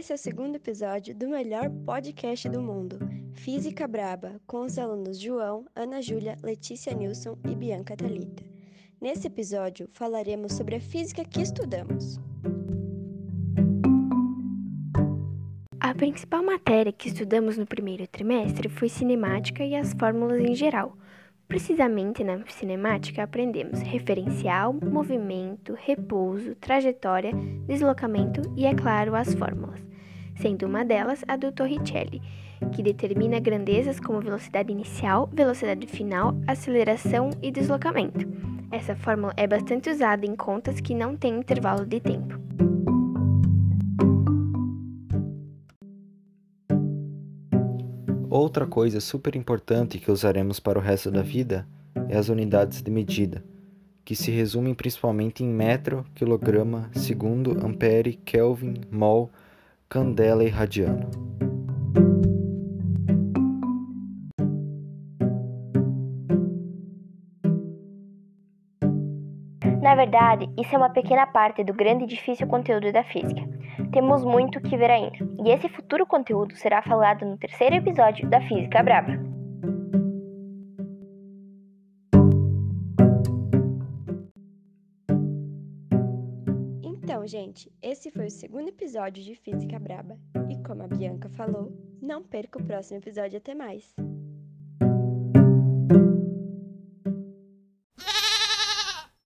Esse é o segundo episódio do melhor podcast do mundo, Física Braba, com os alunos João, Ana Júlia, Letícia Nilson e Bianca Talita. Nesse episódio falaremos sobre a física que estudamos. A principal matéria que estudamos no primeiro trimestre foi cinemática e as fórmulas em geral. Precisamente na cinemática aprendemos referencial, movimento, repouso, trajetória, deslocamento e, é claro, as fórmulas, sendo uma delas a do Torricelli, que determina grandezas como velocidade inicial, velocidade final, aceleração e deslocamento. Essa fórmula é bastante usada em contas que não têm intervalo de tempo. Outra coisa super importante que usaremos para o resto da vida é as unidades de medida, que se resumem principalmente em metro, quilograma, segundo, ampere, kelvin, mol, candela radiano. Na verdade, isso é uma pequena parte do grande e difícil conteúdo da física. Temos muito que ver ainda, e esse futuro conteúdo será falado no terceiro episódio da Física Braba. Então, gente, esse foi o segundo episódio de Física Braba. E como a Bianca falou, não perca o próximo episódio. Até mais!